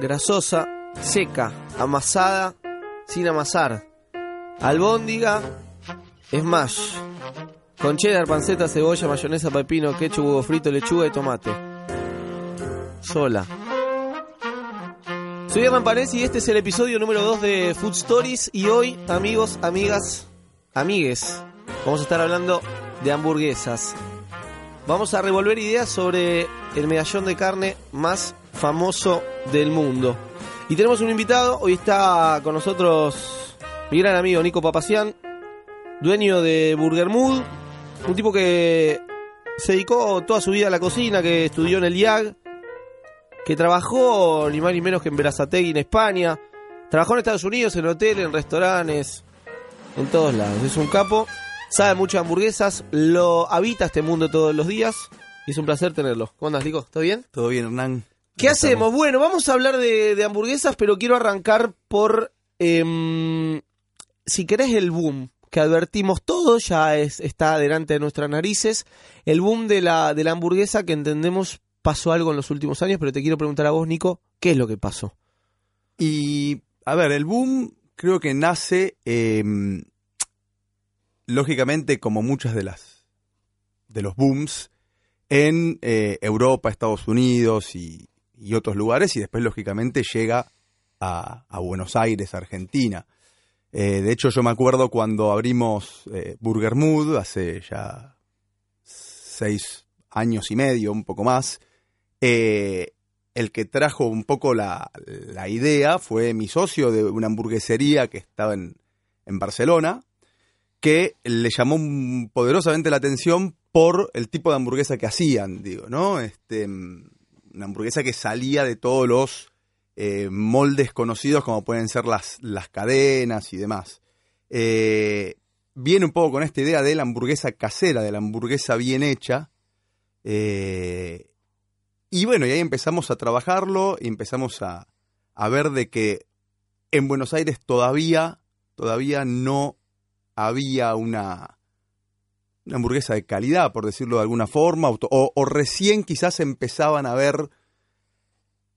grasosa, seca, amasada, sin amasar. Albóndiga, smash. Con cheddar, panceta, cebolla, mayonesa, pepino, ketchup, huevo frito, lechuga y tomate. Sola. Soy Hernán Panés y este es el episodio número 2 de Food Stories. Y hoy, amigos, amigas, amigues, vamos a estar hablando de hamburguesas. Vamos a revolver ideas sobre el medallón de carne más famoso del mundo. Y tenemos un invitado, hoy está con nosotros mi gran amigo Nico Papacián, dueño de Burger Mood, un tipo que se dedicó toda su vida a la cocina, que estudió en el IAG, que trabajó ni más ni menos que en Berazategui en España, trabajó en Estados Unidos, en hoteles, en restaurantes, en todos lados. Es un capo, sabe mucho de hamburguesas, lo habita este mundo todos los días y es un placer tenerlo. ¿Cómo andas, Nico? ¿Todo bien? Todo bien, Hernán. ¿Qué hacemos? Bueno, vamos a hablar de, de hamburguesas, pero quiero arrancar por, em, si querés, el boom que advertimos todos, ya es, está delante de nuestras narices, el boom de la, de la hamburguesa que entendemos pasó algo en los últimos años, pero te quiero preguntar a vos, Nico, ¿qué es lo que pasó? Y, a ver, el boom creo que nace, eh, lógicamente, como muchas de las de los booms, en eh, Europa, Estados Unidos y, y, otros lugares, y después, lógicamente, llega a, a Buenos Aires, Argentina. Eh, de hecho, yo me acuerdo cuando abrimos eh, Burger Mood, hace ya seis años y medio, un poco más, eh, el que trajo un poco la, la, idea fue mi socio de una hamburguesería que estaba en, en Barcelona, que le llamó poderosamente la atención por el tipo de hamburguesa que hacían, digo, ¿no? Este, una hamburguesa que salía de todos los eh, moldes conocidos como pueden ser las, las cadenas y demás. Eh, viene un poco con esta idea de la hamburguesa casera, de la hamburguesa bien hecha. Eh, y bueno, y ahí empezamos a trabajarlo y empezamos a, a, ver de que en Buenos Aires todavía, todavía no había una, una hamburguesa de calidad, por decirlo de alguna forma, o, o recién quizás empezaban a ver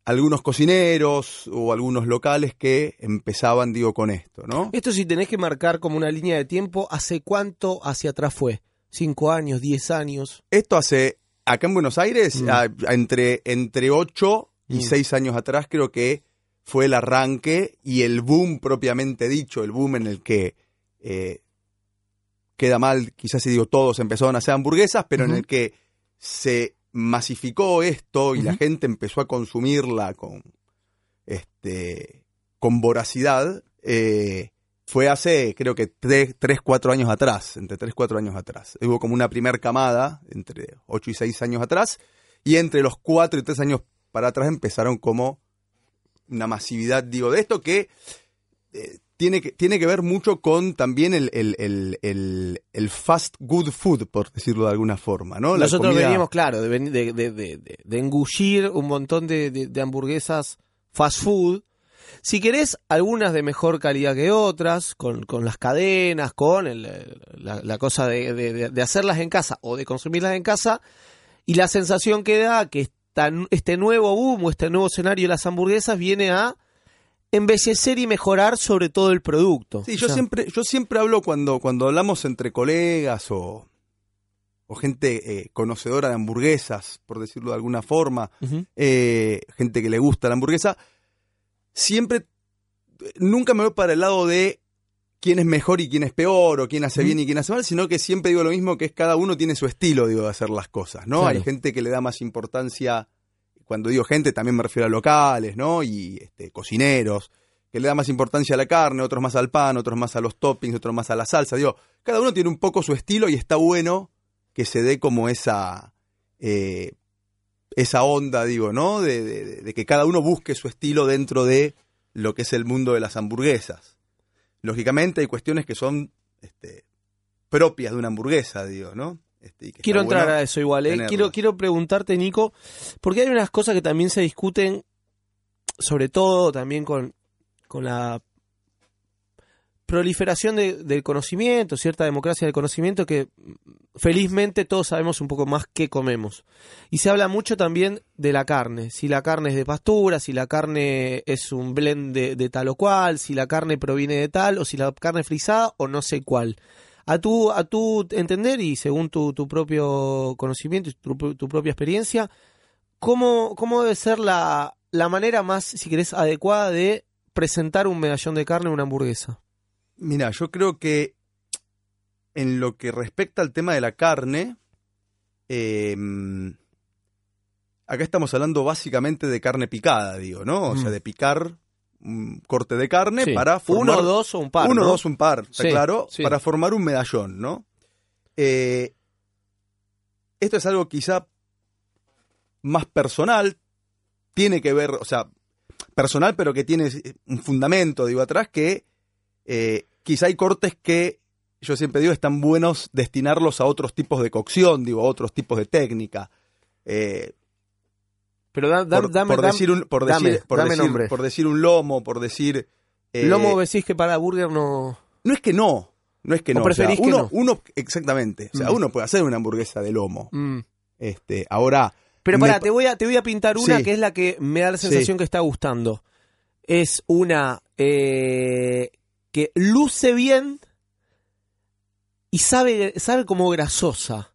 algunos cocineros o algunos locales que empezaban, digo, con esto, ¿no? Esto si tenés que marcar como una línea de tiempo, ¿hace cuánto hacia atrás fue? ¿Cinco años, diez años? Esto hace, acá en Buenos Aires, mm. a, entre, entre ocho y mm. seis años atrás creo que fue el arranque y el boom propiamente dicho, el boom en el que eh, queda mal, quizás si digo todos empezaron a hacer hamburguesas, pero uh -huh. en el que se masificó esto y uh -huh. la gente empezó a consumirla con, este, con voracidad, eh, fue hace creo que 3, 4 años atrás, entre 3, 4 años atrás. Hubo como una primer camada, entre 8 y 6 años atrás, y entre los 4 y 3 años para atrás empezaron como una masividad, digo, de esto que eh, tiene que, tiene que ver mucho con también el, el, el, el, fast good food, por decirlo de alguna forma, ¿no? La Nosotros comida... veníamos, claro, de, de, de, de, engullir un montón de, hamburguesas fast food. Si querés, algunas de mejor calidad que otras, con, con las cadenas, con el, la, la, cosa de, hacerlas en casa o de consumirlas en casa, y la sensación que da que esta, este nuevo boom o este nuevo escenario de las hamburguesas viene a embellecer y mejorar sobre todo el producto. Sí, yo siempre, yo siempre hablo cuando, cuando hablamos entre colegas o, o gente eh, conocedora de hamburguesas, por decirlo de alguna forma, uh -huh. eh, gente que le gusta la hamburguesa, siempre, nunca me voy para el lado de quién es mejor y quién es peor, o quién hace uh -huh. bien y quién hace mal, sino que siempre digo lo mismo, que es cada uno tiene su estilo, digo, de hacer las cosas, ¿no? Claro. Hay gente que le da más importancia cuando digo gente también me refiero a locales, ¿no? Y este, cocineros, que le da más importancia a la carne, otros más al pan, otros más a los toppings, otros más a la salsa. Digo, cada uno tiene un poco su estilo y está bueno que se dé como esa, eh, esa onda, digo, ¿no? De, que cada uno busque su estilo dentro de lo que es el mundo de las hamburguesas. Lógicamente hay cuestiones que son este, propias de una hamburguesa, digo, ¿no? Este, quiero entrar bueno a eso igual, ¿eh? quiero, quiero preguntarte, Nico, porque hay unas cosas que también se discuten, sobre todo también con, con la proliferación de- del conocimiento, cierta democracia del conocimiento que felizmente todos sabemos un poco más qué comemos. Y se habla mucho también de la carne, si la carne es de pastura, si la carne es un blend de, de tal o cual, si la carne proviene de tal, o si la carne es frisada o no sé cuál. A tu, a tu entender y según tu, tu propio conocimiento y tu, tu propia experiencia, ¿cómo, cómo debe ser la, la manera más, si querés, adecuada de presentar un medallón de carne en una hamburguesa? Mira, yo creo que en lo que respecta al tema de la carne, eh, acá estamos hablando básicamente de carne picada, digo, ¿no? O sea, Mm. de picar un corte de carne Sí. para formar... Uno, dos o un par. Uno, ¿no? dos, un par, está Sí, claro, sí. para formar un medallón, ¿no? Eh, esto es algo quizá más personal, tiene que ver, o sea, personal, pero que tiene un fundamento, digo, atrás, que eh, quizá hay cortes que yo siempre digo están buenos destinarlos a otros tipos de cocción, digo, a otros tipos de técnica. Eh, Pero da- da- por, dame, por decir un, por dame, decir, por dame decir- nombre. por decir un lomo, por decir... eh, Lomo decís que para burger no... no es que no, no es que ¿O no. o sea, preferís que uno, no? uno, exactamente. O sea, Mm. uno puede hacer una hamburguesa de lomo. Mm. Este, ahora, Pero pará, pa- te voy, a, te voy a pintar una Sí. que es la que me da la Sí. sensación que está gustando. Es una eh, que luce bien y sabe, sabe como grasosa.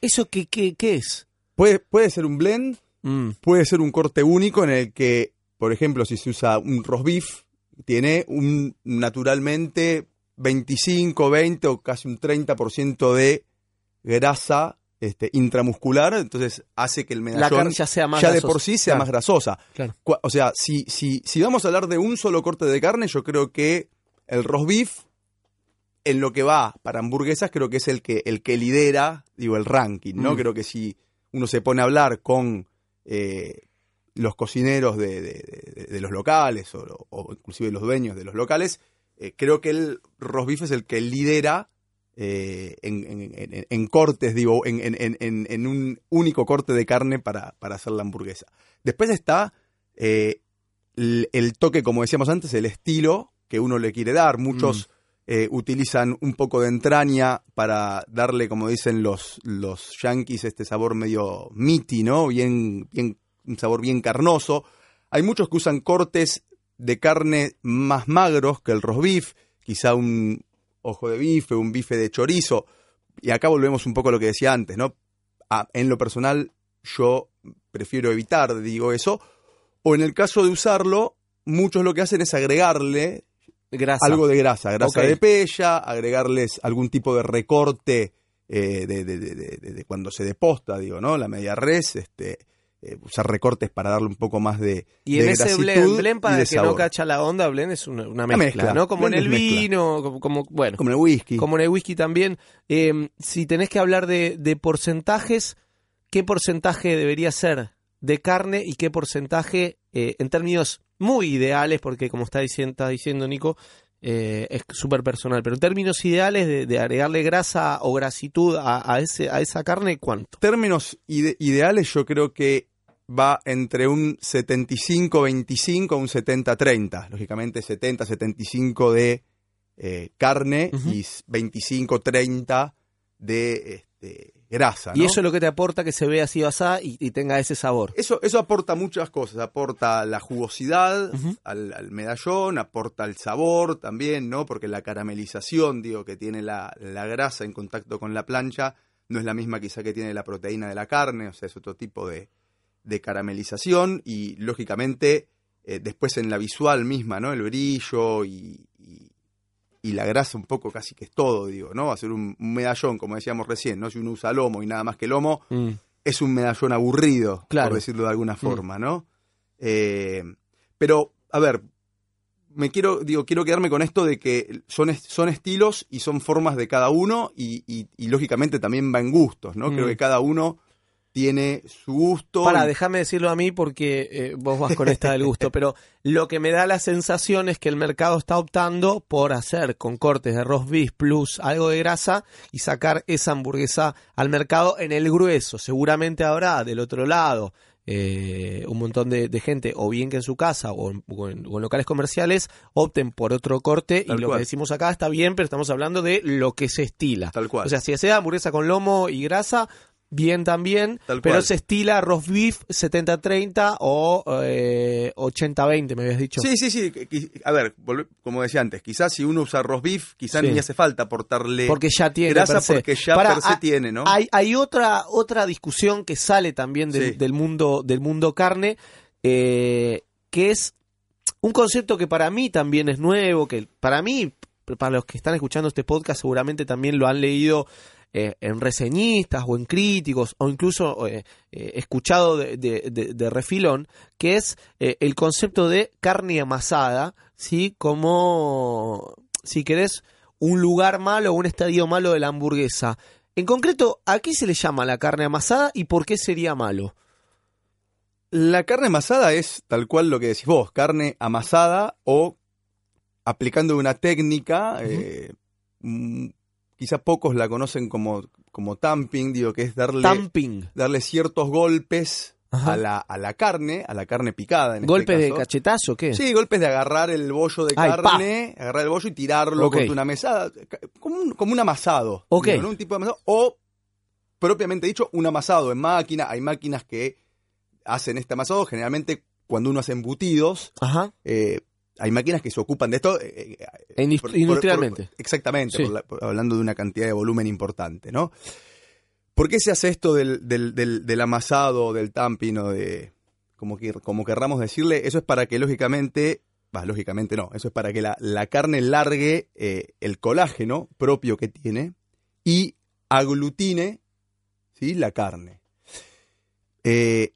¿Eso qué, qué, qué es? puede, puede ser un blend, Mm. puede ser un corte único en el que, por ejemplo, si se usa un roast beef, tiene un naturalmente 25, 20 o casi un 30% de grasa este, intramuscular, entonces hace que el La medallón carne ya sea más ya de por sí sea Claro, más grasosa. claro. O sea, si, si, si vamos a hablar de un solo corte de carne, yo creo que el roast beef, en lo que va para hamburguesas, creo que es el que, el que lidera, digo, el ranking, ¿no? Mm. Creo que si uno se pone a hablar con eh, los cocineros de, los locales o, o inclusive los dueños de los locales, eh, creo que el beef es el que lidera eh, en, cortes, digo, en, un único corte de carne para, para hacer la hamburguesa. Después está el, el toque, como decíamos antes, el estilo que uno le quiere dar. Muchos eh, utilizan un poco de entraña para darle, como dicen los, los yankees, este sabor medio meaty, ¿no? Bien, bien, un sabor bien carnoso. Hay muchos que usan cortes de carne más magros que el roast beef, quizá un ojo de bife, un bife de chorizo. Y acá volvemos un poco a lo que decía antes, ¿no? En lo personal, yo prefiero evitar, digo eso. O en el caso de usarlo, muchos lo que hacen es agregarle Grasa. algo de grasa, grasa de pella, agregarles algún tipo de recorte eh, de, de- de- de- de- de cuando se deposta, digo, ¿no? La media res, este, eh, usar recortes para darle un poco más de Y en ese blend, blend para el que no cacha la onda, blend es una, una mezcla, mezcla. ¿no? Como en el vino, como, como- bueno, Como en el whisky. como en el whisky también. Eh, si tenés que hablar de porcentajes, ¿qué porcentaje debería ser de carne y qué porcentaje eh, en términos muy ideales? Porque como está diciendo, está diciendo Nico, eh, es súper personal, pero en términos ideales de, de agregarle grasa o grasitud a, a ese, a esa carne, ¿cuánto? términos ide- ideales yo creo que va entre un 75-25 a un 70-30. Lógicamente 70-75 de eh, carne Ujú. y 25-30 de este, grasa. Y eso es lo que te aporta que se vea así basada y, y tenga ese sabor. Eso, eso aporta muchas cosas, aporta la jugosidad al medallón, aporta el sabor también, ¿no? Porque la caramelización, digo, que tiene la, la grasa en contacto con la plancha, no es la misma quizá que tiene la proteína de la carne, o sea, es otro tipo de, de caramelización y lógicamente eh, después en la visual misma, ¿no? El brillo y, y- la grasa un poco casi que es todo, digo, ¿no? Ser un, un medallón, como decíamos recién, ¿no? Si uno usa lomo y nada más que lomo, Mm. es un medallón aburrido, Claro. por decirlo de alguna forma, ¿no? Eh, pero, a ver, me quiero, digo, quiero quedarme con esto de que son, son estilos y son formas de cada uno y, y- y lógicamente también va en gustos, ¿no? Mm. Creo que cada uno tiene su gusto. Para, y- déjame decirlo a mí porque eh, vos vas con esta del gusto, pero lo que me da la sensación es que el mercado está optando por hacer con cortes de roast beef plus algo de grasa y sacar esa hamburguesa al mercado en el grueso. Seguramente habrá del otro lado eh, un montón de, de gente, o bien que en su casa o en, o en- o en locales comerciales, opten por otro corte. Tal y lo cual. que decimos acá está bien, pero estamos hablando de lo que se estila. Tal cual. O sea, si sea hamburguesa con lomo y grasa, bien también, Tal pero cual. se estila roast beef 70-30 o eh, 80-20, me habías dicho. Sí, sí, sí. A ver, como decía antes, quizás si uno usa roast beef, quizás Sí. ni hace falta aportarle Porque ya tiene grasa per se. porque ya per se ah, tiene, ¿no? Hay, hay otra, otra discusión que sale también del, Sí. del mundo, del mundo carne, eh, que es un concepto que para mí también es nuevo, que para mí, para los que están escuchando este podcast, seguramente también lo han leído eh, en reseñistas o en críticos, o incluso eh, eh, escuchado de, de- de- de refilón, que es el concepto de carne amasada, ¿sí? Como, si querés, un lugar malo o un estadio malo de la hamburguesa. En concreto, ¿a qué se le llama la carne amasada y por qué sería malo? La carne amasada es tal cual lo que decís vos, carne amasada o aplicando una técnica, quizá pocos la conocen como, como tamping, digo, que es darle, Tamping. darle ciertos golpes a la, a la carne, a la carne picada. En ¿Golpes este de cachetazo qué? Sí, golpes de agarrar el bollo de Ay, pa. carne, agarrar el bollo y tirarlo contra una mesada, como un, como un amasado. Ok. digo, ¿no? Un tipo de amasado. O, propiamente dicho, un amasado en máquina. Hay máquinas que hacen este amasado. Generalmente, cuando uno hace embutidos, Ajá. eh, hay máquinas que se ocupan de esto. eh, Indus- por- por- industrialmente. exactamente, Sí. la- hablando de una cantidad de volumen importante, ¿no? ¿Por qué se hace esto del, del, del, del amasado, del tamping o de, como, que, como querramos decirle? Eso es para que lógicamente, va, lógicamente no, eso es para que la, la carne largue eh, el colágeno propio que tiene y aglutine ¿sí? la carne. Eh,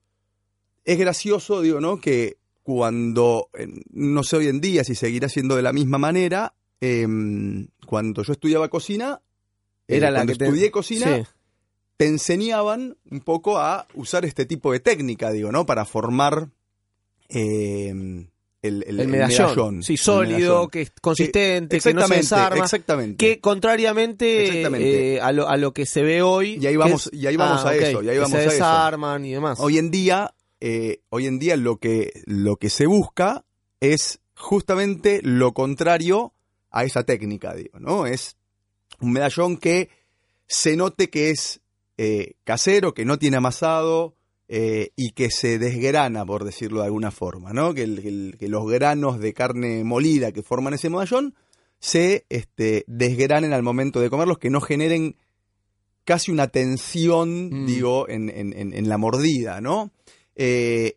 es gracioso, digo, ¿no? Que cuando, eh, no sé hoy en día si seguirá siendo de la misma manera, em, cuando yo estudiaba cocina, eh, Era la cuando que te- estudié cocina, Sí. te enseñaban un poco a usar este tipo de técnica, digo, ¿no? Para formar em, el, el- El el medallón. Sí, sólido, medallón. que es consistente, que no se desarma. exactamente. Que contrariamente Exactamente. eh, a, lo, a lo que se ve hoy. Y ahí que vamos- es- y ahí vamos a ok, eso, y ahí que vamos se a eso. desarman y demás. Hoy en día, eh, hoy en día lo que, lo que se busca es justamente lo contrario a esa técnica, digo, ¿no? Es un medallón que se note que es eh, casero, que no tiene amasado eh, y que se desgrana, por decirlo de alguna forma, ¿no? Que, el- que el- que los granos de carne molida que forman ese medallón se este, desgranen al momento de comerlos, que no generen casi una tensión, Mm. digo, en, en- en- en la mordida, ¿no? Eh,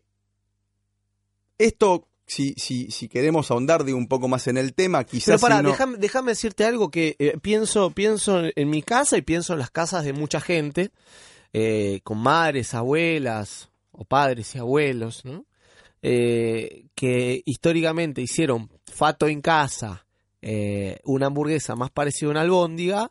esto, si, si, si queremos ahondar digo, un poco más en el tema, quizás... Pero para, si uno- déjame, déjame decirte algo que eh, pienso, pienso en mi casa y pienso en las casas de mucha gente, eh, con madres, abuelas o padres y abuelos, ¿no? Que históricamente hicieron fato en casa, una hamburguesa más parecida a una albóndiga,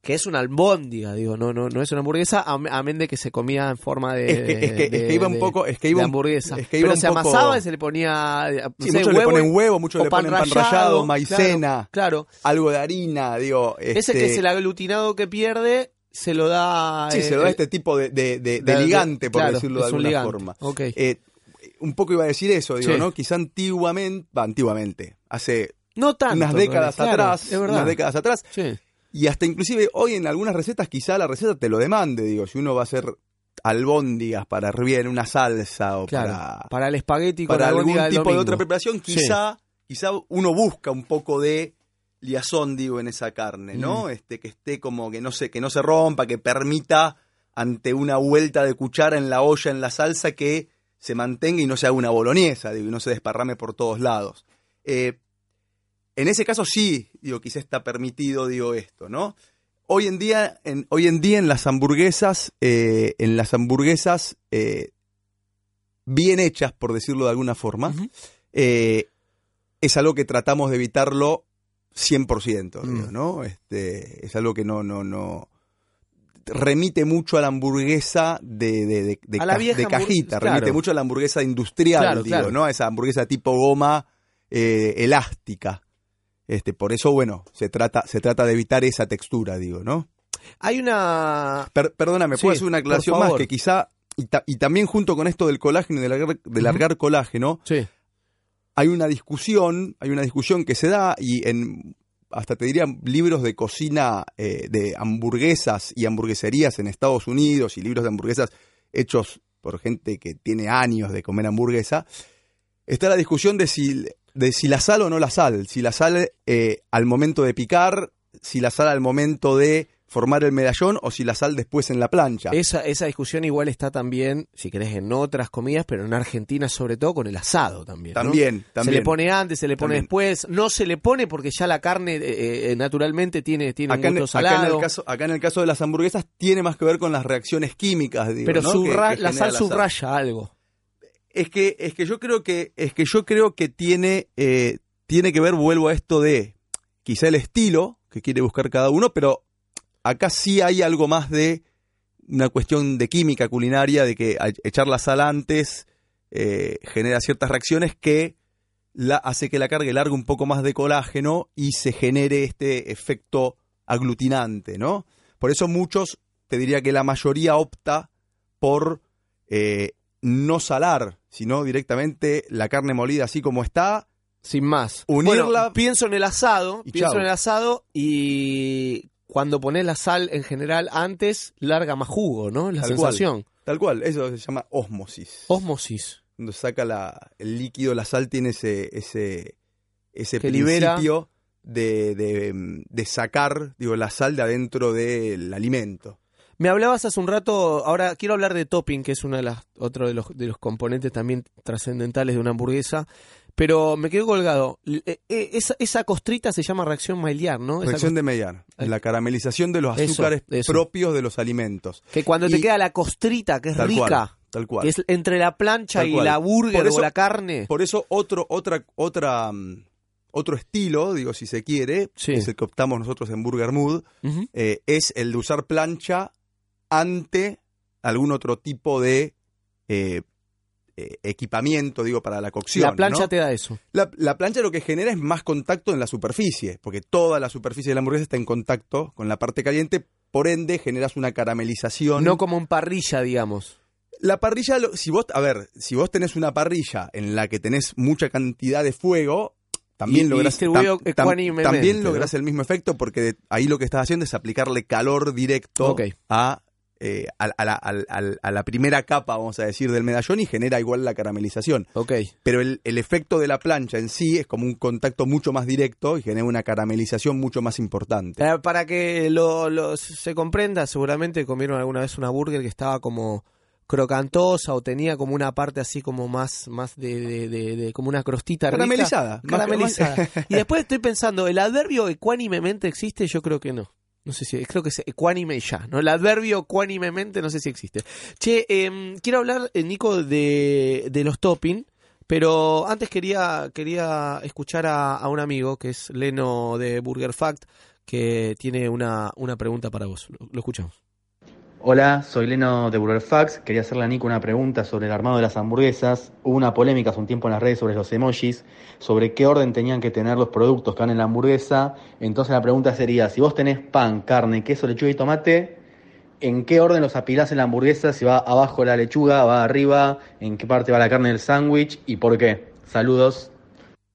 que es una albóndiga, digo, no, no, no es una hamburguesa, am- amén de que se comía en forma de, Es que, es que- es de- que iba un de- poco... Es que de iba un- hamburguesa. es que iba Pero un se poco- amasaba y se le ponía no Sí, sé, muchos le ponen huevo, muchos le ponen pan rallado, maicena, Claro, algo de harina, digo... ese este, que es el aglutinado que pierde, se lo da. Sí, eh, se lo da eh, este tipo de, de- de- de de- de- ligante, por claro, decirlo de alguna ligante. forma. Ok. Eh, un poco iba a decir eso, digo, Sí. ¿no? Quizá antiguamente, antiguamente, hace no tanto. unas décadas claro, atrás, Es verdad. unas décadas atrás, Sí. Y hasta inclusive hoy en algunas recetas quizá la receta te lo demande, digo, si uno va a hacer albóndigas para hervir en una salsa o Claro. para, Para el espagueti con para algún tipo de otra preparación, quizá, quizá uno busca un poco de liazón, digo, en esa carne, ¿no? Mm. Este, que esté como que no se, que no se rompa, que permita ante una vuelta de cuchara en la olla, en la salsa, que se mantenga y no se haga una boloñesa, digo, y no se desparrame por todos lados. Eh, en ese caso sí, digo, quizá está permitido, digo, esto, ¿no? Hoy en día, en, hoy en día en las hamburguesas, eh, en las hamburguesas eh, bien hechas, por decirlo de alguna forma, eh, es algo que tratamos de evitarlo 100%, Mm. digo, ¿no? Este, es algo que no, no, no remite mucho a la hamburguesa de, de, de, ca- cajita, claro. remite mucho a la hamburguesa industrial, Claro, digo, claro. ¿no? A esa hamburguesa tipo goma eh, elástica. Este, por eso, bueno, se trata, se trata de evitar esa textura, digo, ¿no? Hay una. Per- perdóname, Sí, ¿puedo hacer una aclaración más? Que quizá y, ta- y también junto con esto del colágeno y de largar, de largar colágeno, Sí. hay una discusión, hay una discusión que se da y en hasta te diría libros de cocina eh, de hamburguesas y hamburgueserías en Estados Unidos y libros de hamburguesas hechos por gente que tiene años de comer hamburguesa, está la discusión de si, de si la sal o no la sal, si la sal eh, al momento de picar, si la sal al momento de formar el medallón o si la sal después en la plancha. Esa, esa discusión igual está también, si querés, en otras comidas, pero en Argentina sobre todo con el asado también. ¿no? También, Se le pone antes, se le pone También. después, no se le pone porque ya la carne eh, eh, naturalmente tiene, tiene Acá un en, acá en el caso, acá en el caso de las hamburguesas tiene más que ver con las reacciones químicas, digo, pero ¿no? subra- que- que la sal subraya algo. Es que, es que yo creo que, es que yo creo que tiene, eh, tiene que ver, vuelvo a esto de quizá el estilo que quiere buscar cada uno, pero acá sí hay algo más de una cuestión de química culinaria, de que echar la sal antes eh, genera ciertas reacciones que hace que la carga largue un poco más de colágeno y se genere este efecto aglutinante, ¿no? Por eso muchos, te diría que la mayoría opta por eh, no salar, sino directamente la carne molida así como está. Sin más. Unirla- Bueno, pienso en el asado, Y pienso chau. en el asado y cuando pones la sal en general antes, larga más jugo, ¿no? La Tal cual. sensación. Tal cual, eso se llama osmosis. Osmosis. Cuando saca la, el líquido, la sal tiene ese, ese, ese Que principio de, de, de sacar digo, la sal de adentro del alimento. Me hablabas hace un rato, ahora quiero hablar de topping, que es uno de las, otro de los, de los componentes también trascendentales de una hamburguesa, pero me quedo colgado. Eh, eh, esa, esa costrita se llama reacción Maillard, ¿no? Reacción de Maillard, la caramelización de los azúcares eso. propios de los alimentos. Que cuando te queda la costrita, que es Tal rica, cual, tal cual. que es entre la plancha Tal y cual. la burger eso- o la carne. Por eso otro, otra, otra, mm, otro estilo, digo, si se quiere, Sí. que es el que optamos nosotros en Burger Mood, eh, es el de usar plancha ante algún otro tipo de eh, eh, equipamiento, digo, para la cocción. La plancha ¿no? te da eso. La, la plancha lo que genera es más contacto en la superficie, porque toda la superficie de la hamburguesa está en contacto con la parte caliente, por ende generas una caramelización. No como en parrilla, digamos. La parrilla, si vos, a ver, si vos tenés una parrilla en la que tenés mucha cantidad de fuego, también Y- lográs, tam- tam- también ¿no? lográs el mismo efecto porque de- ahí lo que estás haciendo es aplicarle calor directo a, eh, a, a la, al- a la primera capa, vamos a decir, del medallón y genera igual la caramelización. Ok. Pero el, el efecto de la plancha en sí es como un contacto mucho más directo y genera una caramelización mucho más importante. Eh, Para que lo, lo- se comprenda, seguramente comieron alguna vez una burger que estaba como crocantosa o tenía como una parte así como más más de, de- de- de- como una crostita. Caramelizada. Caramelizada y después estoy pensando el adverbio ecuánimemente existe yo creo que no no sé si creo que es ecuánime ya no el adverbio ecuánimemente no sé si existe. Che em, quiero hablar eh, Nico de, de los topping pero antes quería quería escuchar a, a un amigo que es Leno de Burger Fact que tiene una, una pregunta para vos. Lo escuchamos Hola, soy Leno de Burger Facts. Quería hacerle a Nico una pregunta sobre el armado de las hamburguesas. Hubo una polémica hace un tiempo en las redes sobre los emojis, sobre qué orden tenían que tener los productos que van en la hamburguesa. Entonces la pregunta sería, si vos tenés pan, carne, queso, lechuga y tomate, ¿en qué orden los apilás en la hamburguesa? Si va abajo la lechuga, va arriba, en qué parte va la carne del sándwich y por qué. Saludos.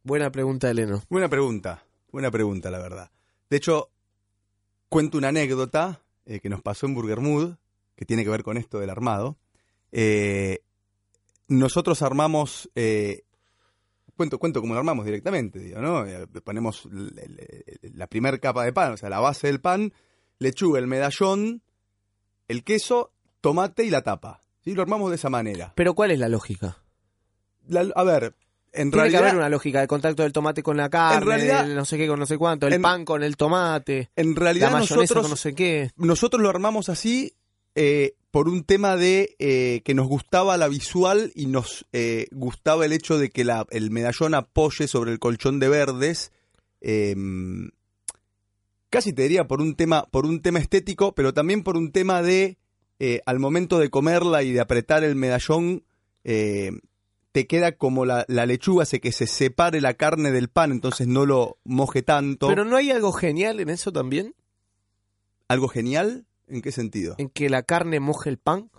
buena pregunta de Leno Buena pregunta, buena pregunta, la verdad. De hecho, cuento una anécdota eh, que nos pasó en Burger Mood, que tiene que ver con esto del armado. Eh, nosotros armamos, eh, cuento, cuento cómo lo armamos directamente, digo, ¿no? Ponemos la primera capa de pan, o sea, la base del pan, lechuga, el medallón, el queso, tomate y la tapa. ¿sí? Lo armamos de esa manera. pero ¿cuál es la lógica? La- a ver, en Tiene que realidad... haber una lógica de contacto del tomate con la carne, realidad- del no sé qué con no sé cuánto, el en- pan con el tomate, En la realidad mayonesa nosotros con no sé qué. nosotros lo armamos así eh, por un tema de eh, que nos gustaba la visual y nos eh, gustaba el hecho de que la- el medallón apoye sobre el colchón de verdes. eh, casi te diría por un tema, por un tema estético, pero también por un tema de al momento de comerla y de apretar el medallón. Te queda como la, la lechuga, hace que se separe la carne del pan, entonces no lo moje tanto. Pero no hay algo genial en eso también, ¿Algo genial? ¿En qué sentido? en que la carne moje el pan.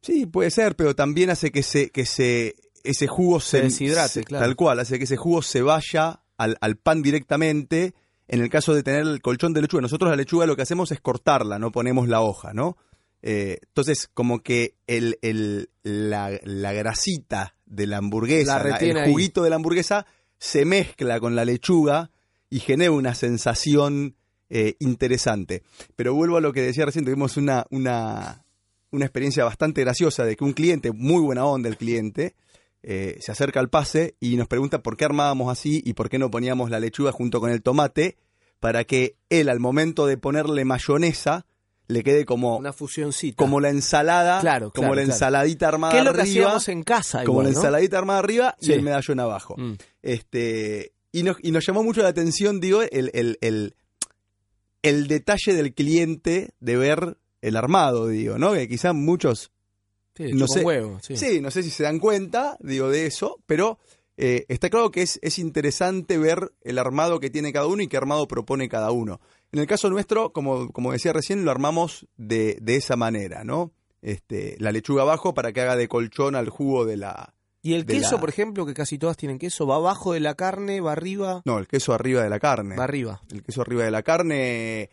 Sí, puede ser, pero también hace que se, que se, ese jugo se, Se deshidrate, se- claro. Tal cual, hace que ese jugo se vaya al, al pan directamente. En el caso de tener el colchón de lechuga, nosotros la lechuga lo que hacemos es cortarla, no ponemos la hoja, ¿no? Eh, entonces, como que el, el- la, la grasita de la hamburguesa, La el ahí. juguito de la hamburguesa, se mezcla con la lechuga y genera una sensación eh, interesante. Pero vuelvo a lo que decía recién, tuvimos una, una, una experiencia bastante graciosa de que un cliente, muy buena onda el cliente, eh, se acerca al pase y nos pregunta por qué armábamos así y por qué no poníamos la lechuga junto con el tomate para que él al momento de ponerle mayonesa le quede como, Una fusioncita. como la ensalada, Claro, como claro, la claro. ensaladita armada ¿Qué es lo que arriba, hacíamos en casa? como igual, la ¿no? ensaladita armada arriba Sí. y el medallón abajo. Mm. Este, y, nos, y nos llamó mucho la atención, digo, el, el, el, el detalle del cliente de ver el armado, digo, ¿no? Que quizás muchos, Sí, no sé. huevo, sí. sí. no sé si se dan cuenta, digo, de eso, pero eh, está claro que es, es interesante ver el armado que tiene cada uno y qué armado propone cada uno. En el caso nuestro, como, como decía recién, lo armamos de, de esa manera, ¿no? Este, la lechuga abajo para que haga de colchón al jugo de la... Y el queso, la- por ejemplo, que casi todas tienen queso, va abajo de la carne, va arriba, No, el queso arriba de la carne. va arriba. el queso arriba de la carne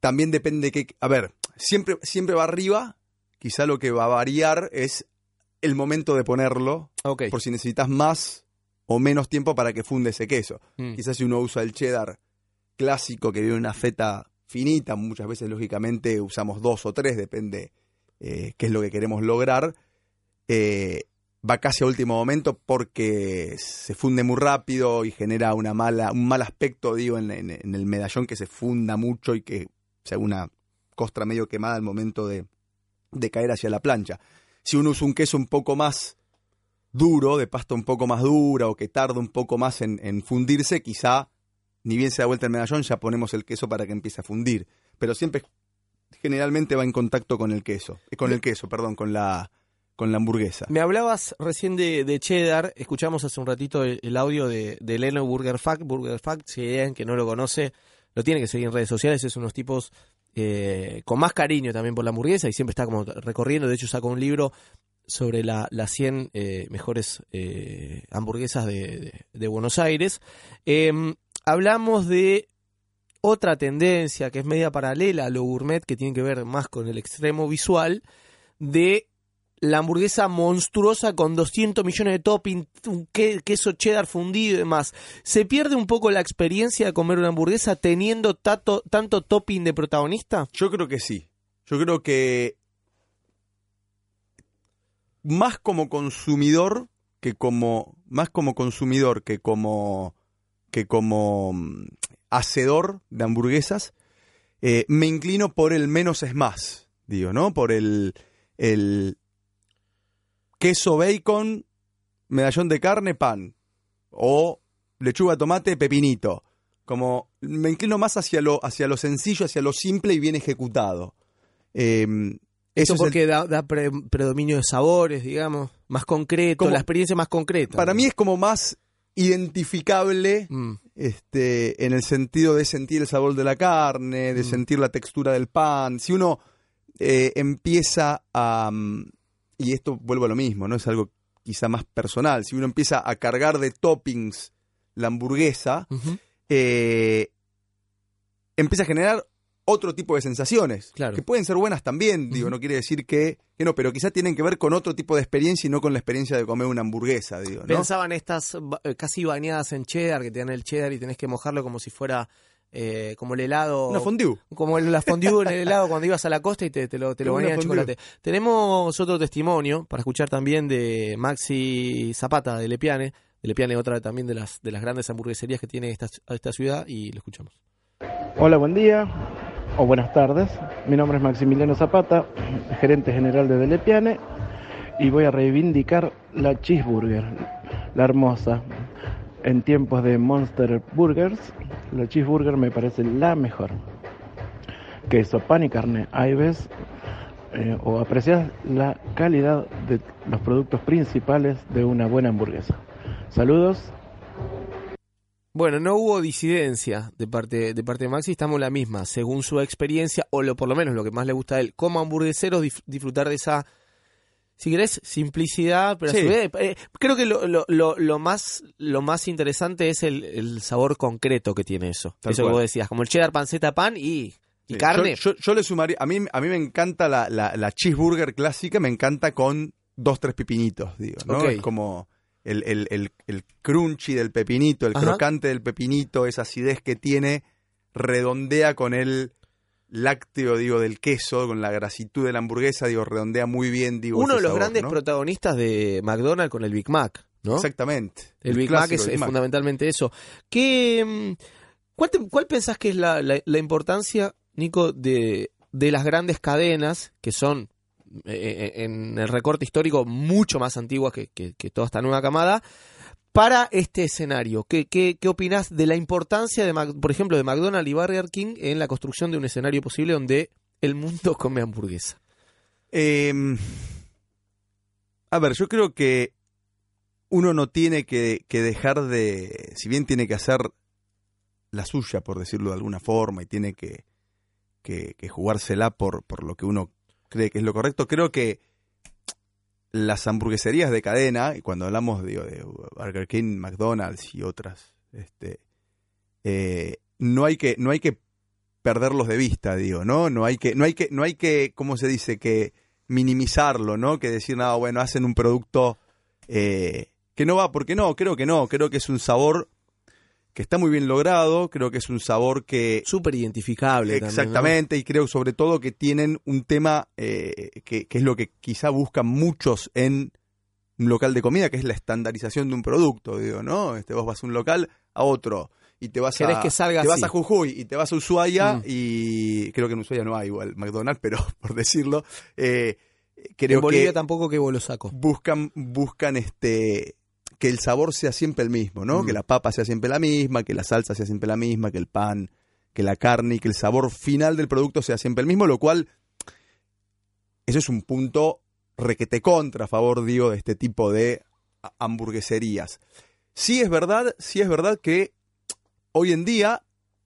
también depende que a ver siempre siempre va arriba quizá lo que va a variar es el momento de ponerlo por si necesitas más o menos tiempo para que funde ese queso Mm. quizás si uno usa el cheddar clásico que viene en una feta finita muchas veces lógicamente usamos dos o tres depende eh, qué es lo que queremos lograr eh, va casi a último momento porque se funde muy rápido y genera una mala, un mal aspecto, digo, en, en- en el medallón que se funda mucho y que se haga una costra medio quemada al momento de, de caer hacia la plancha. Si uno usa un queso un poco más duro, de pasta un poco más dura o que tarda un poco más en, en fundirse, quizá ni bien se da vuelta el medallón, ya ponemos el queso para que empiece a fundir. Pero siempre generalmente va en contacto con el queso, eh, con el queso, perdón, con la, con la hamburguesa. Me hablabas recién de, de cheddar, escuchamos hace un ratito el, el audio de, de Leno Burger Fact. Burger Fact, si hay alguien que no lo conoce, lo tiene que seguir en redes sociales, es unos tipos eh, con más cariño también por la hamburguesa y siempre está como recorriendo, de hecho sacó un libro sobre la, las 100 eh, mejores eh, hamburguesas de, Buenos Aires. Eh, hablamos de otra tendencia que es media paralela a lo gourmet, que tiene que ver más con el extremo visual, de la hamburguesa monstruosa con 200 millones de toppings, queso cheddar fundido y demás. ¿Se pierde un poco la experiencia de comer una hamburguesa teniendo tanto topping de protagonista? Yo creo que sí. Yo creo que más como consumidor que como más como consumidor que como que como mm, hacedor de hamburguesas eh, me inclino por el menos es más digo no por el el queso bacon medallón de carne pan o lechuga tomate pepinito como me inclino más hacia lo hacia lo sencillo hacia lo simple y bien ejecutado Eh, Eso eso es el- porque da, da pre- predominio de sabores, digamos, más concreto, Como- la experiencia más concreta. para mí es como más identificable Mm, este, en el sentido de sentir el sabor de la carne, de Mm. sentir la textura del pan. Si uno eh, empieza a... Y esto vuelvo a lo mismo, ¿no? Es algo quizá más personal. Si uno empieza a cargar de toppings la hamburguesa, eh, empieza a generar otro tipo de sensaciones, Claro. que pueden ser buenas también, digo, no quiere decir que, que no, pero quizá tienen que ver con otro tipo de experiencia y no con la experiencia de comer una hamburguesa, digo, ¿no? Pensaban estas eh, casi bañadas en cheddar, que te dan el cheddar y tenés que mojarlo como si fuera eh, como el helado. Una fondue. Como el- la fondue en el helado cuando ibas a la costa y te, te lo, te lo bañaban en chocolate. Tenemos otro testimonio para escuchar también de Maxi Zapata de Lepiane. De Lepiane, otra también de las, de las grandes hamburgueserías que tiene esta, esta ciudad, y lo escuchamos. Hola, buen día o buenas tardes. Mi nombre es Maximiliano Zapata, gerente general de Delepiane, y voy a reivindicar la cheeseburger, la hermosa. En tiempos de Monster Burgers, la cheeseburger me parece la mejor. Queso, pan y carne. Ahí ves eh, o aprecias la calidad de los productos principales de una buena hamburguesa. Saludos. Bueno, no hubo disidencia de parte de parte de Maxi, estamos la misma, según su experiencia, o lo, por lo menos lo que más le gusta a él, como hamburgueseros, disfrutar de esa si querés, simplicidad, pero a Sí. su vez, eh, creo que lo, lo, lo, lo más lo más interesante es el, el sabor concreto que tiene eso. Tal eso cual. que vos decías, como el cheddar, panceta, pan y, y Sí, carne. Yo, yo- yo le sumaría, a mí, a mí me encanta la, la, la cheeseburger clásica, me encanta con dos, tres pepinitos, digo, ¿no? Ok. Es como el, el, el, el crunchy del pepinito, el Ajá. crocante del pepinito, esa acidez que tiene, redondea con el lácteo, digo, del queso, con la grasitud de la hamburguesa, digo, redondea muy bien, digo, Uno de los sabor, grandes ¿no? protagonistas de McDonald's con el Big Mac, ¿no? Exactamente. El Big Mac es, Mac. fundamentalmente eso. ¿Qué, mm, cuál, te- cuál pensás que es la, la- la importancia, Nico, de, de las grandes cadenas que son eh, eh, en el recorte histórico mucho más antiguas que, que- que toda esta nueva camada para este escenario? ¿Qué, qué, qué opinás de la importancia, de, por ejemplo, de McDonald's y Burger King en la construcción de un escenario posible donde el mundo come hamburguesa? Eh, a ver, yo creo que uno no tiene que, que dejar de, si bien tiene que hacer la suya, por decirlo de alguna forma, y tiene que, que, que jugársela por, por lo que uno cree que es lo correcto, creo que las hamburgueserías de cadena, y cuando hablamos de Burger King, McDonald's y otras, este, eh, no hay que, no hay que perderlos de vista, digo, ¿no? No hay que, no hay que, no hay que, ¿cómo se dice? que minimizarlo, ¿no? Que decir, nada, bueno, hacen un producto eh, que no va, porque no, creo que no, creo que es un sabor que está muy bien logrado, creo que es un sabor que Súper identificable. también, ¿no? Exactamente, y creo sobre todo que tienen un tema eh, que, que es lo que quizá buscan muchos en un local de comida, que es la estandarización de un producto, digo, ¿no? Este, vos vas a un local a otro y te vas Querés a que salga te vas a Jujuy y te vas a Ushuaia Mm. y creo que en Ushuaia no hay igual McDonald's, pero por decirlo, eh, creo en Bolivia que tampoco que vos lo saco. buscan buscan este que el sabor sea siempre el mismo, ¿no? Mm. Que la papa sea siempre la misma, que la salsa sea siempre la misma, que el pan, que la carne y que el sabor final del producto sea siempre el mismo, lo cual eso es un punto requete contra a favor, digo, de este tipo de hamburgueserías. Sí es verdad, sí es verdad que hoy en día,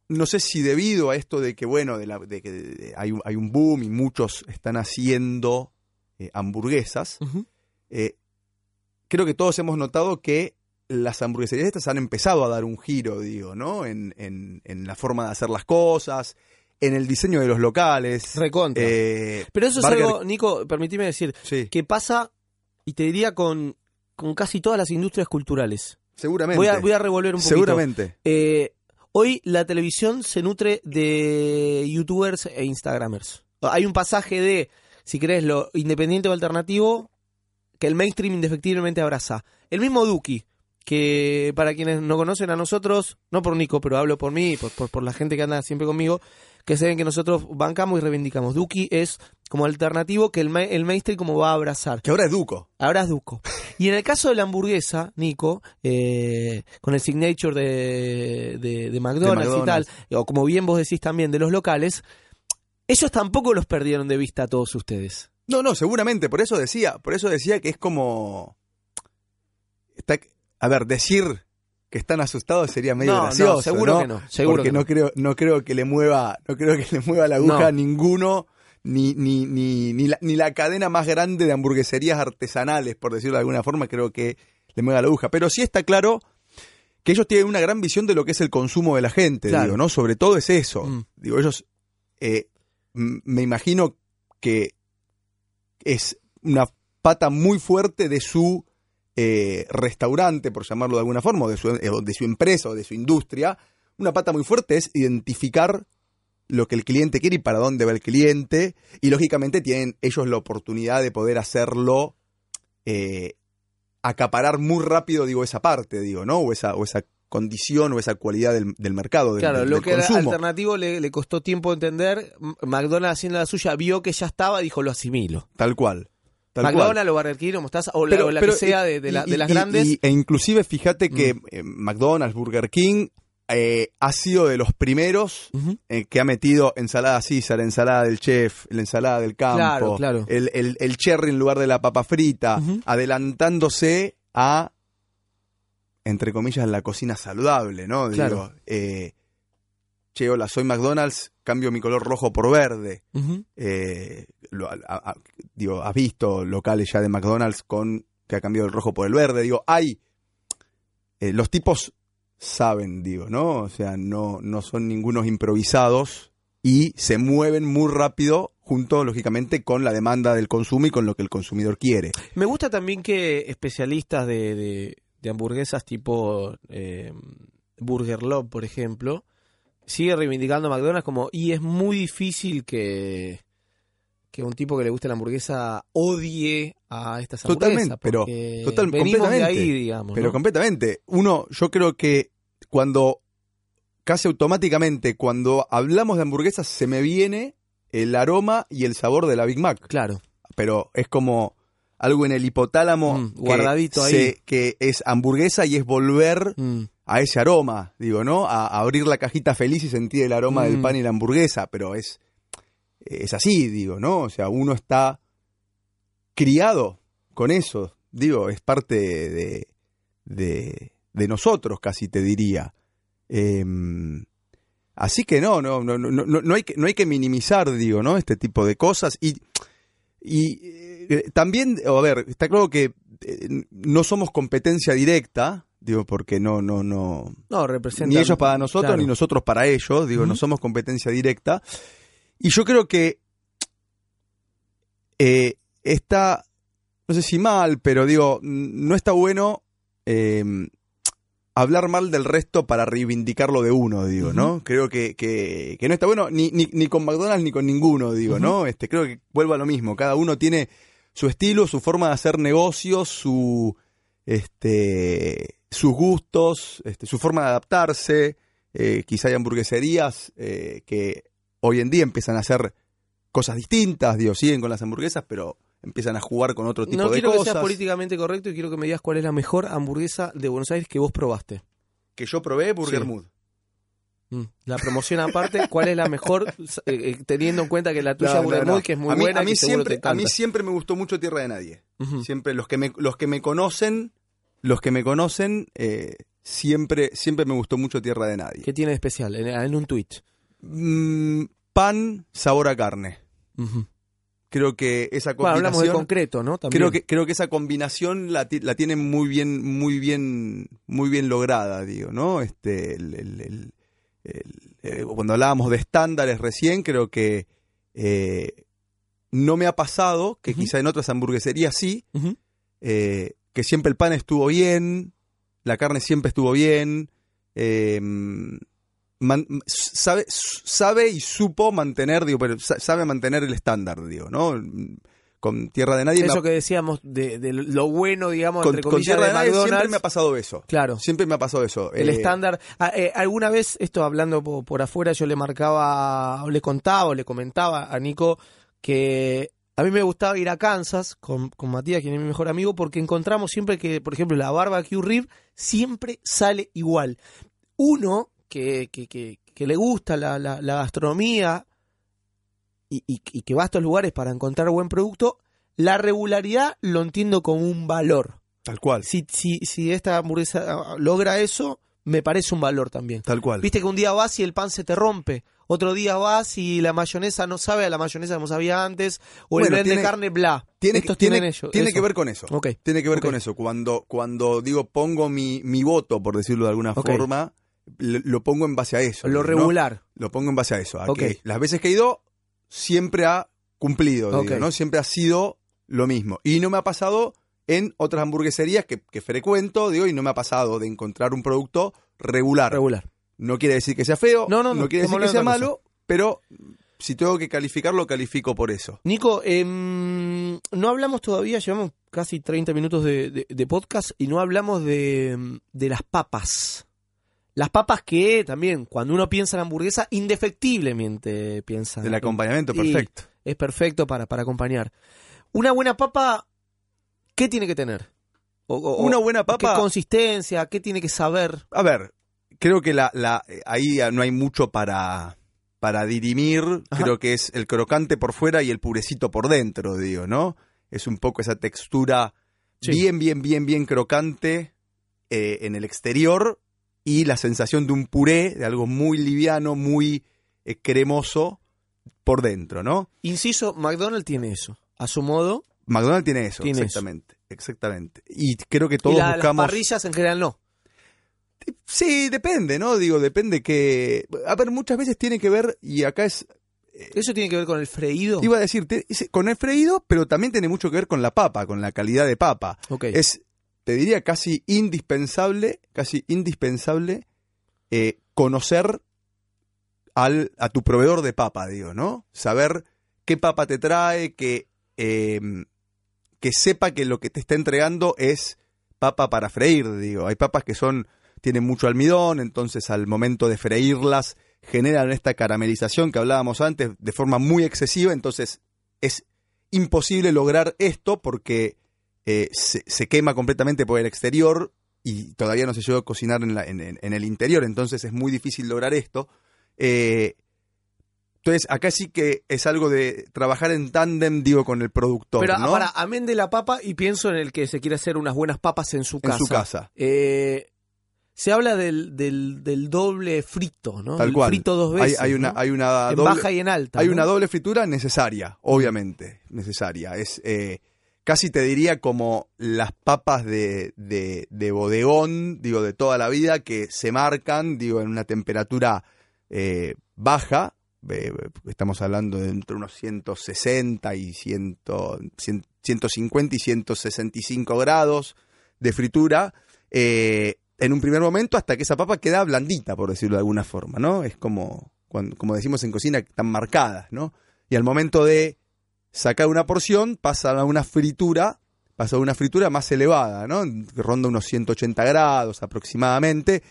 no sé si debido a esto de que, bueno, de, la, de que de- hay, un, hay un boom y muchos están haciendo eh, hamburguesas, eh, creo que todos hemos notado que las hamburgueserías estas han empezado a dar un giro, digo, ¿no? En, en- en la forma de hacer las cosas, en el diseño de los locales. Recontra. Eh, Pero eso es algo, Nico, permitime decir, sí, que pasa, y te diría con, con casi todas las industrias culturales. seguramente. Voy a, voy a revolver un poquito. seguramente. Eh, hoy la televisión se nutre de youtubers e instagramers. Hay un pasaje de, si querés, lo independiente o alternativo, que el mainstream indefectiblemente abraza. El mismo Duki, que para quienes no conocen a nosotros, no por Nico, pero hablo por mí, por, por, por la gente que anda siempre conmigo, que saben que nosotros bancamos y reivindicamos. Duki es como alternativo que el, ma- el mainstream como va a abrazar. Que ahora es Duco. Ahora es Duco. Y en el caso de la hamburguesa, Nico, eh, con el signature de, de- de McDonald's, De y tal, o como bien vos decís también de los locales, ellos tampoco los perdieron de vista a todos ustedes. No, no, seguramente. Por eso decía, por eso decía que es como. Está, a ver, decir que están asustados sería medio No, no, gracioso. seguro ¿no? que no, seguro Porque que no. no. creo, no creo que le mueva, no creo que le mueva la aguja No. a ninguno, ni, ni, ni, ni, la, ni la cadena más grande de hamburgueserías artesanales, por decirlo de alguna forma, creo que le mueva la aguja. Pero sí está claro que ellos tienen una gran visión de lo que es el consumo de la gente, Claro. digo, ¿no? Sobre todo es eso. Mm. Digo, ellos eh, me imagino que es una pata muy fuerte de su eh, restaurante, por llamarlo de alguna forma, o de su, eh, de su empresa o de su industria. Una pata muy fuerte es identificar lo que el cliente quiere y para dónde va el cliente. Y lógicamente tienen ellos la oportunidad de poder hacerlo, eh, acaparar muy rápido, digo, esa parte, digo, ¿no? O o esa condición o esa cualidad del, del mercado, del, Claro, del- lo que era alternativo le, le costó tiempo entender. McDonald's haciendo la suya vio que ya estaba, dijo lo asimilo. Tal cual. Tal. McDonald's o Burger King o Mostaza, o la, o la que sea de, de la- y- de las y- grandes. y- e inclusive fíjate que Mm. eh, McDonald's, Burger King eh, ha sido de los primeros eh, que ha metido ensalada César, ensalada del chef, la ensalada del campo, Claro, claro. El, el- el cherry en lugar de la papa frita, adelantándose a, entre comillas, la cocina saludable, ¿no? Digo, Claro. eh, che, hola, soy McDonald's, cambio mi color rojo por verde eh, lo- a- a- digo, has visto locales ya de McDonald's con que ha cambiado el rojo por el verde, digo, hay, eh, los tipos saben, digo, ¿no? O sea, no, no son ningunos improvisados y se mueven muy rápido junto, lógicamente, con la demanda del consumo y con lo que el consumidor quiere. Me gusta también que especialistas de, de, de hamburguesas tipo eh, Burger Love, por ejemplo, sigue reivindicando a McDonald's como, y es muy difícil que, que un tipo que le guste la hamburguesa odie a estas Totalmente, hamburguesas. pero porque total- venimos de ahí, completamente. digamos. Pero ¿no? completamente. Uno, yo creo que cuando, casi automáticamente, cuando hablamos de hamburguesas, se me viene el aroma y el sabor de la Big Mac. Claro. Pero es como algo en el hipotálamo Mm, que guardadito ahí. se- que es hamburguesa y es volver Mm. a ese aroma, digo, ¿no? A, a abrir la cajita feliz y sentir el aroma del Mm. pan y la hamburguesa, pero es, es así, digo, ¿no? O sea, uno está criado con eso, digo, es parte de, de, de nosotros, casi te diría. Em, así que no, no, no, no, no, no hay que, no hay que minimizar, digo, ¿no? Este tipo de cosas. Y, y eh, también, a ver, está claro que eh, no somos competencia directa, digo, porque no, no, no, No, representa. ni ellos para nosotros, claro. ni nosotros para ellos, digo, no somos competencia directa. Y yo creo que eh, está, no sé si mal, pero digo, no está bueno eh, hablar mal del resto para reivindicar lo de uno, digo, ¿no? Creo que, que, que no está bueno ni, ni, ni con McDonald's ni con ninguno, digo, ¿no? Este, creo que vuelva a lo mismo. Cada uno tiene su estilo, su forma de hacer negocios, su este sus gustos, este, su forma de adaptarse. Eh, quizá hay hamburgueserías eh, que hoy en día empiezan a hacer cosas distintas, digo, siguen con las hamburguesas, pero empiezan a jugar con otro tipo No de quiero que cosas. seas políticamente correcto y quiero que me digas cuál es la mejor hamburguesa de Buenos Aires que vos probaste. que yo probé Burger Sí. Mood. Mm. La promoción aparte, ¿cuál es la mejor? eh, eh, teniendo en cuenta que la tuya No, no, no. Que es muy a mí, buena, a mí siempre, a mí siempre me gustó mucho Tierra de Nadie. Ujú. Siempre los que me, los que me conocen, los que me conocen, eh, siempre, siempre me gustó mucho Tierra de Nadie. ¿Qué tiene de especial? En, en un tweet. Mm, pan, sabor a carne. Creo que esa Bueno, hablamos combinación. de concreto, ¿no? También. creo que creo que esa combinación la, la tienen muy bien muy bien muy bien lograda digo no este el- el- el- eh, cuando hablábamos de estándares recién creo que eh, no me ha pasado que Ujú. quizá en otras hamburgueserías sí eh, que siempre el pan estuvo bien la carne siempre estuvo bien man- sabe sabe y supo mantener digo pero sa- sabe mantener el estándar digo no con tierra de nadie Eso que decíamos de, de lo bueno, digamos, con, entre con Tierra de de Nadie siempre me ha pasado eso. Claro. Siempre me ha pasado eso. El Eh, estándar. Ah, eh, alguna vez, esto hablando po- por, afuera, yo le marcaba, o le contaba, o le comentaba a Nico que a mí me gustaba ir a Kansas con, con Matías, quien es mi mejor amigo, porque encontramos siempre que, por ejemplo, la barbecue rib siempre sale igual. Uno que, que, que, que le gusta la, la, la gastronomía y, y- y que va a estos lugares para encontrar buen producto, la regularidad lo entiendo como un valor. Tal cual. Si, si, si esta hamburguesa ah, logra eso, me parece un valor también. Tal cual. Viste que un día vas y el pan se te rompe. Otro día vas y la mayonesa no sabe a la mayonesa como sabía antes. O el Bueno, blend tiene- de carne, bla. Tiene, Estos tiene, tienen ellos. tiene eso. que ver con eso. Tiene que ver con eso. Cuando, cuando digo pongo mi, mi voto, por decirlo de alguna forma, lo, lo pongo en base a eso. Lo ¿no? regular. Lo pongo en base a eso. A que las veces que he ido, siempre ha cumplido, digo. ¿no? Siempre ha sido lo mismo. Y no me ha pasado en otras hamburgueserías que, que frecuento, digo, y no me ha pasado de encontrar un producto regular. Regular. No quiere decir que sea feo, No, no, no, quiere decir que sea malo, pero si tengo que calificarlo, califico por eso. Nico, em, no hablamos todavía, llevamos casi 30 minutos de, de- de podcast y no hablamos de, de las papas. Las papas que también, cuando uno piensa en hamburguesa, indefectiblemente piensa. El en- acompañamiento, y perfecto. Es perfecto para, para acompañar. Una buena papa, ¿qué tiene que tener? O- o- Una buena papa- ¿Qué consistencia? ¿Qué tiene que saber? A ver, creo que la, la, ahí no hay mucho para, para dirimir. Ajá. Creo que es el crocante por fuera y el purecito por dentro, digo, ¿no? Es un poco esa textura Sí. bien, bien, bien, bien crocante eh, en el exterior y la sensación de un puré, de algo muy liviano, muy eh, cremoso por dentro, ¿no? Inciso, McDonald's tiene eso. a su modo. McDonald's tiene eso, Tiene eso. exactamente. Exactamente. Y creo que todos y la- las buscamos. parrillas en general no. Sí, depende, ¿no? Digo, depende que. A ver, muchas veces tiene que ver, y acá es. ¿Eso tiene que ver con el freído? Iba a decir, con el freído, pero también tiene mucho que ver con la papa, con la calidad de papa. Ok. Es, te diría, casi indispensable, casi indispensable eh, conocer al, a tu proveedor de papa, digo, ¿no? Saber qué papa te trae, que, eh, que sepa que lo que te está entregando es papa para freír, digo. Hay papas que son, tienen mucho almidón, entonces al momento de freírlas generan esta caramelización que hablábamos antes de forma muy excesiva, entonces es imposible lograr esto porque eh, se, se quema completamente por el exterior y todavía no se llegó a cocinar en, la- en- en- en el interior, entonces es muy difícil lograr esto. Eh, entonces, acá sí que es algo de trabajar en tándem, digo, con el productor, Pero ¿no? para, amén de la papa y pienso en el que se quiere hacer unas buenas papas en su en casa. su casa. Eh, se habla del, del, del doble frito, ¿no? Tal El cual. frito dos Hay, veces. hay una, ¿no? hay una en doble, baja y en alta. hay ¿no? una doble fritura necesaria, obviamente, necesaria. Es eh, casi te diría como las papas de, de, de bodegón, digo, de toda la vida, que se marcan, digo, en una temperatura eh, baja. eh, estamos hablando de entre unos 160 y 100, 100, 150 y 165 grados de fritura. eh, en un primer momento hasta que esa papa queda blandita, por decirlo de alguna forma, ¿no? Es como, cuando, como decimos en cocina, están marcadas, ¿no? Y al momento de sacar una porción, pasa a una fritura, pasa a una fritura más elevada, ¿no? Ronda unos 180 grados aproximadamente.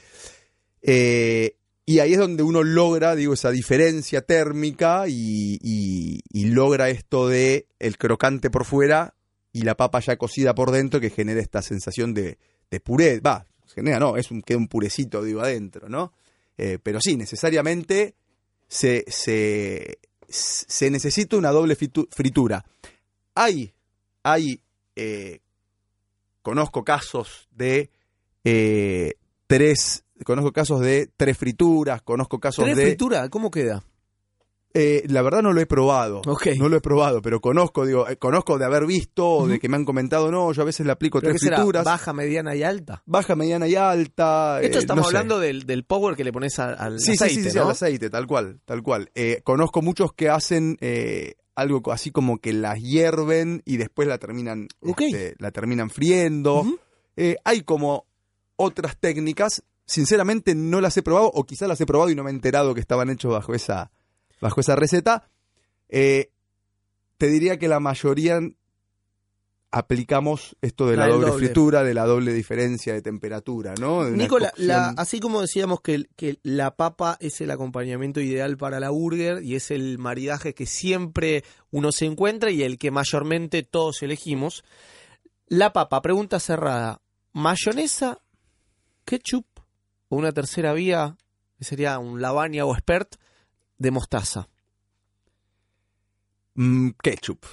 Eh, y ahí es donde uno logra, digo, esa diferencia térmica y, logra esto de el crocante por fuera y la papa ya cocida por dentro que genera esta sensación de, de puré. Va, genera, no, es un, queda un purecito, digo, adentro, ¿no? Eh, pero sí, necesariamente se, se necesita una doble fritura. Hay, hay, eh, conozco casos de eh, tres, conozco casos de tres frituras, conozco casos ¿Tres de... fritura? ¿Cómo queda? Eh, la verdad no lo he probado. No lo he probado, pero conozco, digo, eh, conozco de haber visto o de que me han comentado, no, yo a veces le aplico ¿Pero tres qué será? frituras. ¿Baja, mediana y alta? Baja, mediana y alta. Esto eh, estamos no sé. hablando del, del power que le pones a- al Sí, sí, aceite, sí, sí, ¿no? al aceite, tal cual, tal cual. Eh, conozco muchos que hacen eh, algo co- así como que las hierven y después la terminan, Ok. este, la terminan friendo. Ujú. Eh, hay como otras técnicas, sinceramente no las he probado, o quizás las he probado y no me he enterado que estaban hechos bajo esa, bajo esa receta. Eh, te diría que la mayoría aplicamos esto de la, doble, doble. fritura, de la doble diferencia de temperatura, ¿no? De Nicola, la- así como decíamos que, que la papa es el acompañamiento ideal para la burger y es el maridaje que siempre uno se encuentra y el que mayormente todos elegimos, la papa, pregunta cerrada, mayonesa, ketchup o una tercera vía, que sería un lavagna o expert, de mostaza. Mm, ketchup.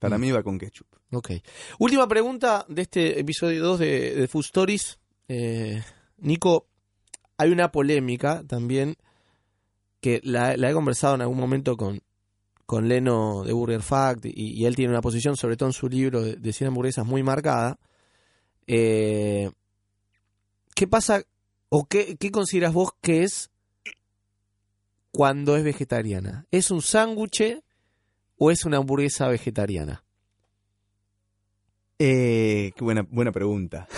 Para Mm. mí va con ketchup. Ok. Última pregunta de este episodio 2 de, de Food Stories. Eh, Nico, hay una polémica también que la, la he conversado en algún momento con, con Leno de Burger Fact y, y él tiene una posición, sobre todo en su libro de, de 100 hamburguesas, muy marcada. Eh, ¿Qué pasa o qué, qué consideras vos que es cuando es vegetariana? ¿Es un sándwich o es una hamburguesa vegetariana? Eh, qué buena, buena pregunta.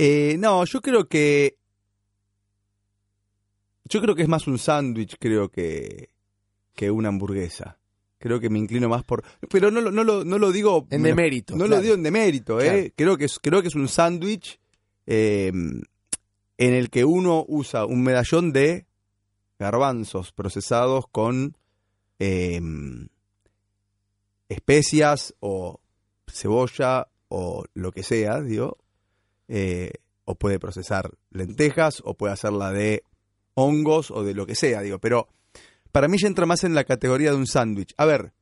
Eh, no, yo creo que. Yo creo que es más un sándwich, creo que. que una hamburguesa. Creo que me inclino más por. Pero no, lo- no, lo, no lo digo. En demérito. No claro. lo digo en demérito, ¿eh? Claro. Creo, que es, creo que es un sándwich eh, en el que uno usa un medallón de garbanzos procesados con eh, especias o cebolla o lo que sea, digo. eh, o puede procesar lentejas o puede hacerla de hongos o de lo que sea, digo. Pero para mí ya entra más en la categoría de un sándwich. A ver,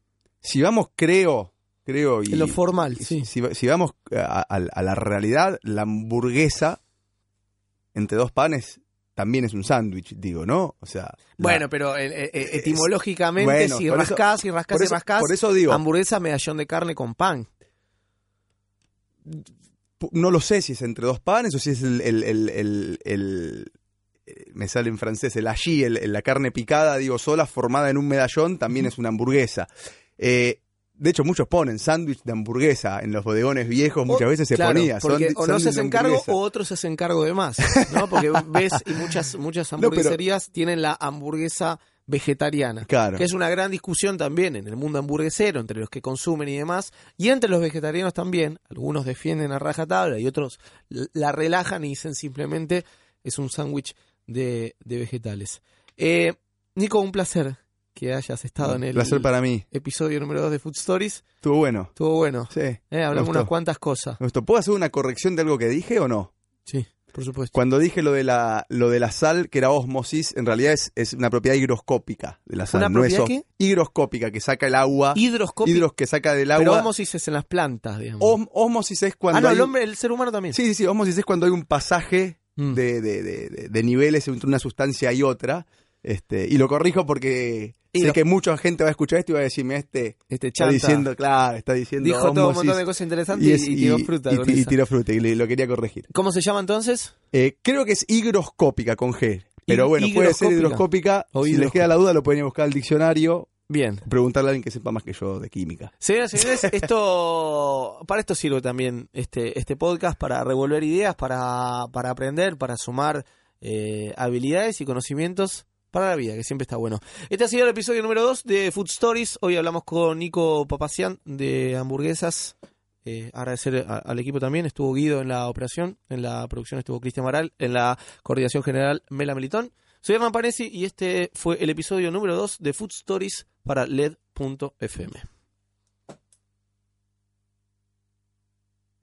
si vamos, creo, creo y... En lo formal, sí. Si, si vamos a, a- a la realidad, la hamburguesa entre dos panes también es un sándwich, digo, ¿no? O sea. la- Bueno, pero eh, eh, eh, etimológicamente, bueno, si eso- rascás y rascás y rascás, por eso digo- hamburguesa, medallón de carne con pan. no lo sé si es entre dos panes o si es el, el- el- me sale en francés, el el- el- la carne picada, digo, sola, formada en un medallón, también es una hamburguesa. Eh, de hecho, muchos ponen sándwich de hamburguesa en los bodegones viejos, muchas O- veces se claro, ponía. Porque o no se hacen cargo o otros se hacen cargo de más, ¿no? Porque ves y muchas muchas No, pero- hamburgueserías tienen la hamburguesa vegetariana, Claro. que es una gran discusión también en el mundo hamburguesero entre los que consumen y demás, y entre los vegetarianos también. Algunos defienden a rajatabla y otros la relajan y dicen simplemente es un sándwich de, de vegetales. Eh, Nico, un placer que hayas estado en el Placer para mí. episodio número 2 de Food Stories. Estuvo bueno. Estuvo bueno. Sí. Eh, hablamos unas cuantas cosas. Me gustó. ¿Puedo hacer una corrección de algo que dije o no? Sí, por supuesto. Cuando dije lo de la, lo de la sal, que era osmosis, en realidad es, es una propiedad higroscópica de la sal. ¿Una no es propiedad qué? Higroscópica, que saca el agua. Hidroscópico. Hidros que saca del Pero agua. ómosis es en las plantas, digamos. Os- osmosis es cuando. ah, no, hay el hombre, el ser humano también. Sí, sí, sí. Osmosis es cuando hay un pasaje Mm. de- de- de niveles entre una sustancia y otra. Este, y lo corrijo porque Y sé lo- que mucha gente va a escuchar esto y va a decirme, este Este está chanta diciendo, claro, está diciendo dijo todo un montón de cosas interesantes y, es- y tiró fruta y- con y tiró fruta, y lo quería corregir. ¿Cómo se llama entonces? Eh, creo que es higroscópica con G. Pero bueno, puede ser higroscópica. hidroscópica. O si les queda la duda, lo pueden ir a buscar al diccionario. Bien. Preguntarle a alguien que sepa más que yo de química. Señoras y señores, esto, para esto sirve también este, este podcast, para revolver ideas, para, para aprender, para sumar eh, habilidades y conocimientos para la vida, que siempre está bueno. Este ha sido el episodio número 2 de Food Stories. Hoy hablamos con Nico Papacian de hamburguesas. Eh, agradecer al equipo también. Estuvo Guido en la operación, en la producción estuvo Cristian Maral, en la coordinación general Mela Melitón. Soy Hernán Panesi y este fue el episodio número 2 de Food Stories para LED.fm.